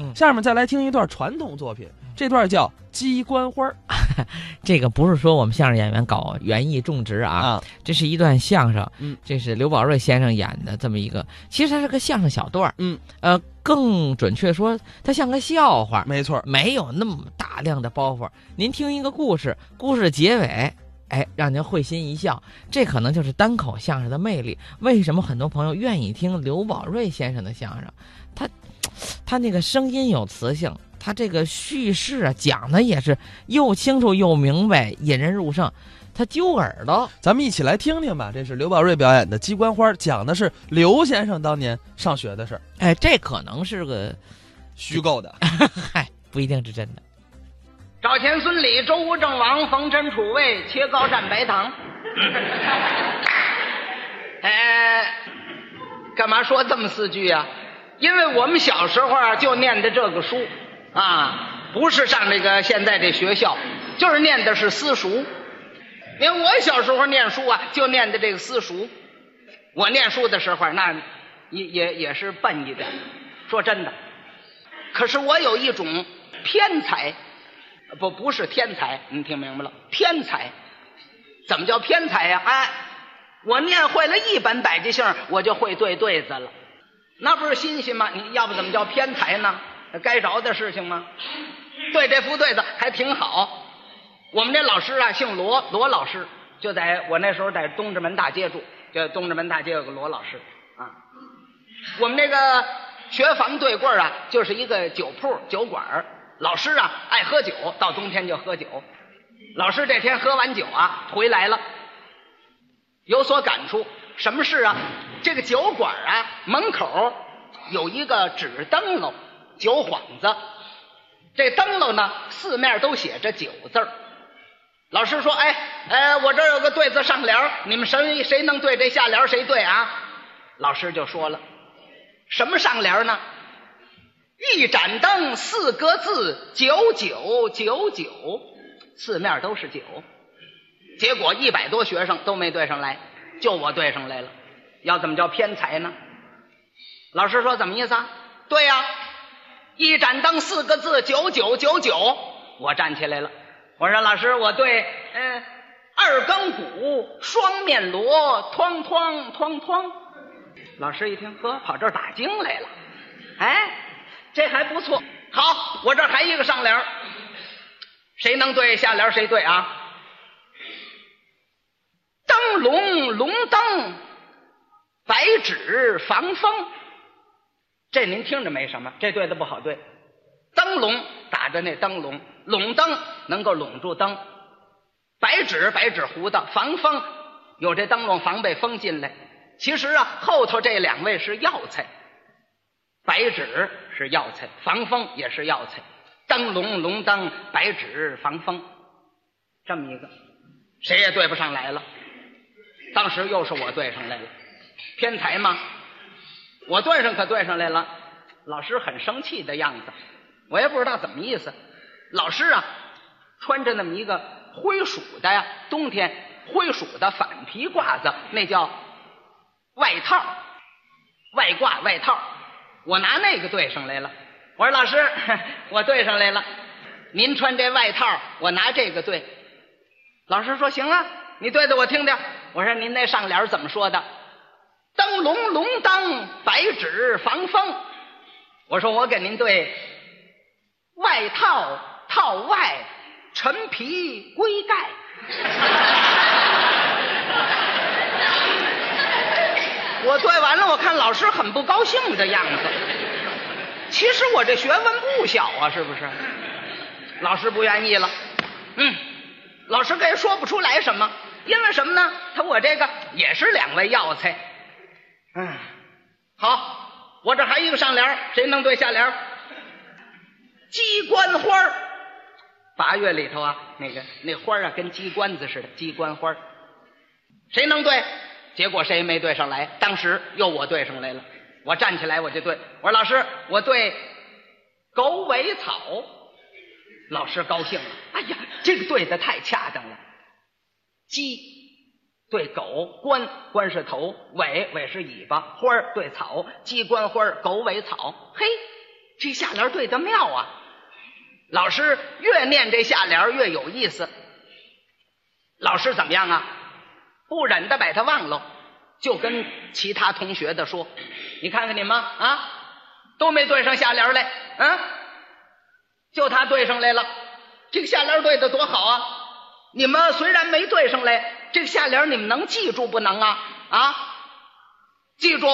嗯。下面再来听一段传统作品，这段叫《鸡冠花》这个不是说我们相声演员搞园艺种植啊，啊，这是一段相声，嗯，这是刘宝瑞先生演的这么一个，其实它是个相声小段儿。嗯，呃，更准确说，它像个笑话，没错，没有那么大量的包袱。您听一个故事，故事结尾，哎，让您会心一笑，这可能就是单口相声的魅力。为什么很多朋友愿意听刘宝瑞先生的相声？他，他那个声音有磁性，他这个叙事啊讲的也是又清楚又明白，引人入胜，他揪耳朵。咱们一起来听听吧。这是刘宝瑞表演的《鸡冠花》，讲的是刘先生当年上学的事儿，哎，这可能是个，虚构的。嗨，不一定是真的。赵钱孙李周吴郑王冯陈楚卫切糕蘸白糖。哎，干嘛说这么四句啊？因为我们小时候就念的这个书啊，不是上这个现在这学校，就是念的是私塾。你看我小时候念书啊，就念的这个私塾。我念书的时候，那也也也是笨一点，说真的。可是我有一种天才。不，不是天才，你听明白了？天才，怎么叫天才呀、哎，我念会了一本百家姓，我就会对对子了，那不是新鲜吗？你要不怎么叫偏才呢？该着的事情吗？对这副对子还挺好。我们这老师啊，姓罗，罗老师，就在我那时候在东直门大街住，就东直门大街有个罗老师啊。我们这个学房对过啊，就是一个酒铺酒馆老师啊，爱喝酒，到冬天就喝酒。老师这天喝完酒啊，回来了，有所感触。什么事啊？这个酒馆啊，门口有一个纸灯笼，酒幌子。这灯笼呢，四面都写着“酒”字。老师说：“哎，呃，我这有个对子上联，你们谁谁能对这下联谁对啊？”老师就说了：“什么上联呢？”一盏灯，四个字，九九九九，四面都是酒。结果一百多学生都没对上来，就我对上来了。要怎么叫偏才呢？老师说怎么意思啊？对呀、一盏灯，四个字，九九九九。我站起来了，我说老师，我对，嗯、二更鼓，双面锣，哐哐哐哐。老师一听，呵，跑这儿打经来了，哎。这还不错。好，我这还一个上联谁能对下联谁对啊？龙龙灯，白纸防风。这您听着没什么，这对的不好对。灯笼打着那灯笼，笼灯能够笼住灯，白纸白纸糊的防风，有这灯笼防备风进来。其实啊，后头这两位是药材。白纸是药材，防风也是药材。灯笼龙灯，白纸防风，这么一个，谁也对不上来了。当时又是我对上来了，天才吗？我对上可对上来了，老师很生气的样子，我也不知道怎么意思。老师啊，穿着那么一个灰鼠的呀，冬天灰鼠的反皮褂子，那叫外套，外褂外套。我拿那个对上来了，我说老师，我对上来了。您穿这外套，我拿这个对。老师说行啊，你对的我听听。我说您那上联怎么说的？灯笼龙灯，白纸防风。我说我给您对，外套套外，陈皮龟盖。我对完了，我看老师很不高兴的样子。其实我这学问不小啊，是不是？老师不愿意了，嗯，老师也说不出来什么，因为什么呢？他我这个也是两味药材。嗯，好，我这还一个上联，谁能对下联？鸡冠花儿八月里头啊，那个那花啊，跟鸡冠子似的，鸡冠花儿谁能对？结果谁也没对上来，当时又我对上来了。我站起来我就对，我说老师，我对狗尾草。老师高兴了，哎呀，这个对的太恰当了。鸡对狗，关关是头，尾尾是尾巴，花儿对草，鸡冠花，狗尾草。嘿，这下联对的妙啊！老师越念这下联越有意思。老师怎么样啊？不忍的把他忘了，就跟其他同学的说：“你看看你们啊，都没对上下联来，嗯，就他对上来了。这个下联对的多好啊！你们虽然没对上来，这个下联你们能记住不能啊？啊，记住，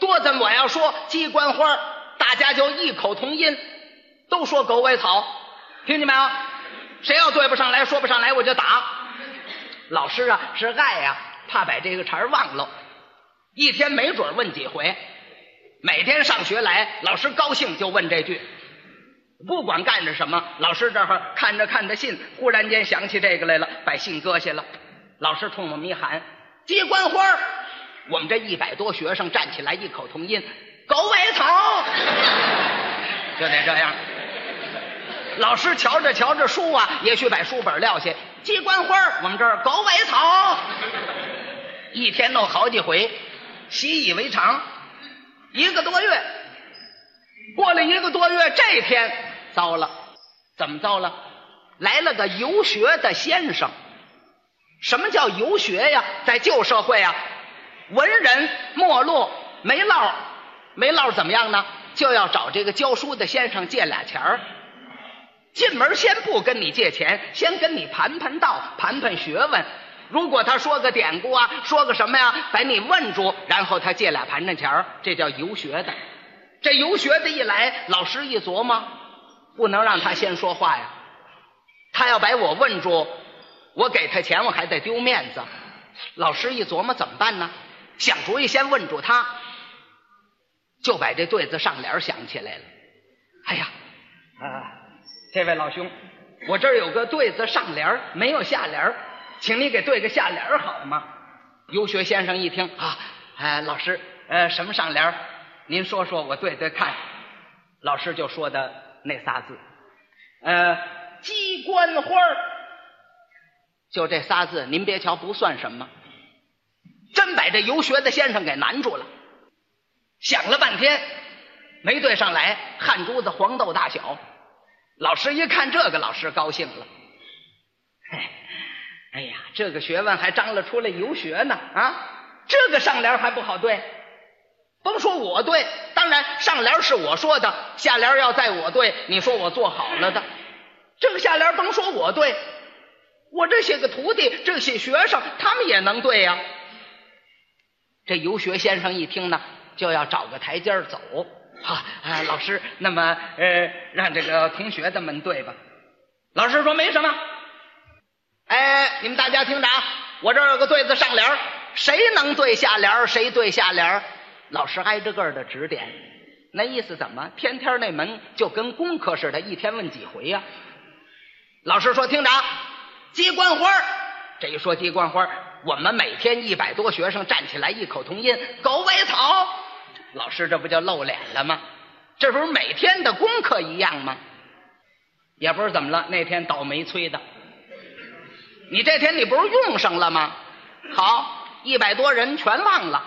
多咱我要说鸡冠花，大家就异口同音，都说狗尾草，听见没有？谁要对不上来说不上来，我就打。老师啊，是爱呀、怕把这个茬儿忘了，一天没准问几回。每天上学来，老师高兴就问这句，不管干着什么，老师这儿看着看着信，忽然间想起这个来了，把信搁下了。老师冲我们一喊：“鸡冠花！”我们这一百多学生站起来，异口同音：“狗尾草！” 就得这样。老师瞧着瞧着书啊，也许把书本撂下。鸡冠花，我们这儿狗尾草，一天弄好几回，习以为常。一个多月，过了一个多月，这天糟了，怎么糟了？来了个游学的先生。什么叫游学呀？在旧社会啊，文人没落，没落，没落怎么样呢？就要找这个教书的先生借俩钱儿。进门先不跟你借钱，先跟你盘盘道，盘盘学问。如果他说个典故啊，说个什么呀，把你问住，然后他借俩盘缠钱儿，这叫游学的。这游学的一来，老师一琢磨，不能让他先说话呀。他要把我问住，我给他钱，我还得丢面子。老师一琢磨怎么办呢？想主意，先问住他，就把这对子上联想起来了。哎呀，啊！这位老兄，我这儿有个对子上联没有下联请你给对个下联好吗？游学先生一听啊，哎，老师，呃，什么上联您说说，我对对看。老师就说的那仨字，呃，鸡冠花就这仨字，您别瞧不算什么，真把这游学的先生给难住了。想了半天，没对上来，汗珠子黄豆大小。老师一看这个，老师高兴了。嘿，哎呀，这个学问还张了出来游学呢啊！这个上联还不好对，甭说我对，当然上联是我说的，下联要在我对，你说我做好了的。这个下联甭说我对，我这些个徒弟，这些学生，他们也能对呀。这游学先生一听呢，就要找个台阶走。好，啊，老师，那么呃，让这个同学的们对吧？老师说没什么。哎，你们大家听着啊，我这儿有个对子上联，谁能对下联，谁对下联。老师挨着个的指点，那意思怎么？天天那门就跟功课似的，一天问几回呀？老师说听着，鸡冠花这一说鸡冠花我们每天一百多学生站起来，异口同音，狗尾草。老师，这不就露脸了吗？这不是每天的功课一样吗？也不是怎么了，那天倒霉催的。你这天你不是用上了吗？好，一百多人全忘了，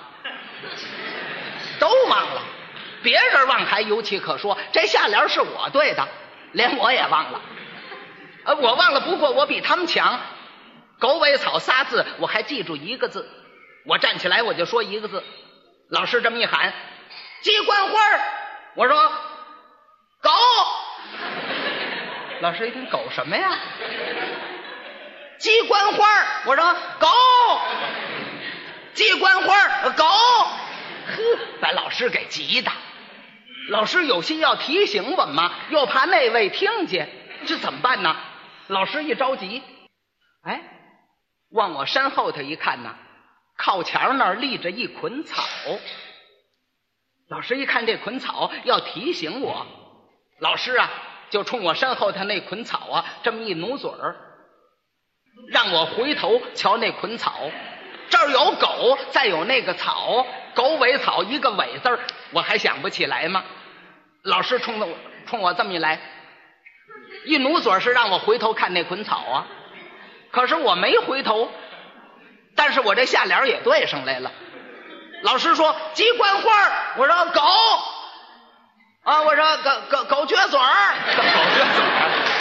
都忘了。别人忘还有其可说，这下联是我对的，连我也忘了。呃，我忘了，不过我比他们强。狗尾草仨字，我还记住一个字。我站起来我就说一个字。老师这么一喊。鸡冠花我说狗。老师一听狗什么呀？鸡冠花我说狗。鸡冠花狗。呵，把老师给急的。老师有心要提醒我们嘛，又怕那位听见，这怎么办呢？老师一着急，哎，往我身后头一看呐，靠墙那儿立着一捆草。老师一看这捆草，要提醒我，老师啊，就冲我身后头那捆草啊，这么一努嘴儿，让我回头瞧那捆草。这儿有狗，再有那个草，狗尾草一个尾字儿，我还想不起来吗？老师冲着我，冲我这么一来，一努嘴是让我回头看那捆草啊。可是我没回头，但是我这下联也对上来了。老师说鸡冠花我说狗，啊，我说狗狗狗撅嘴儿。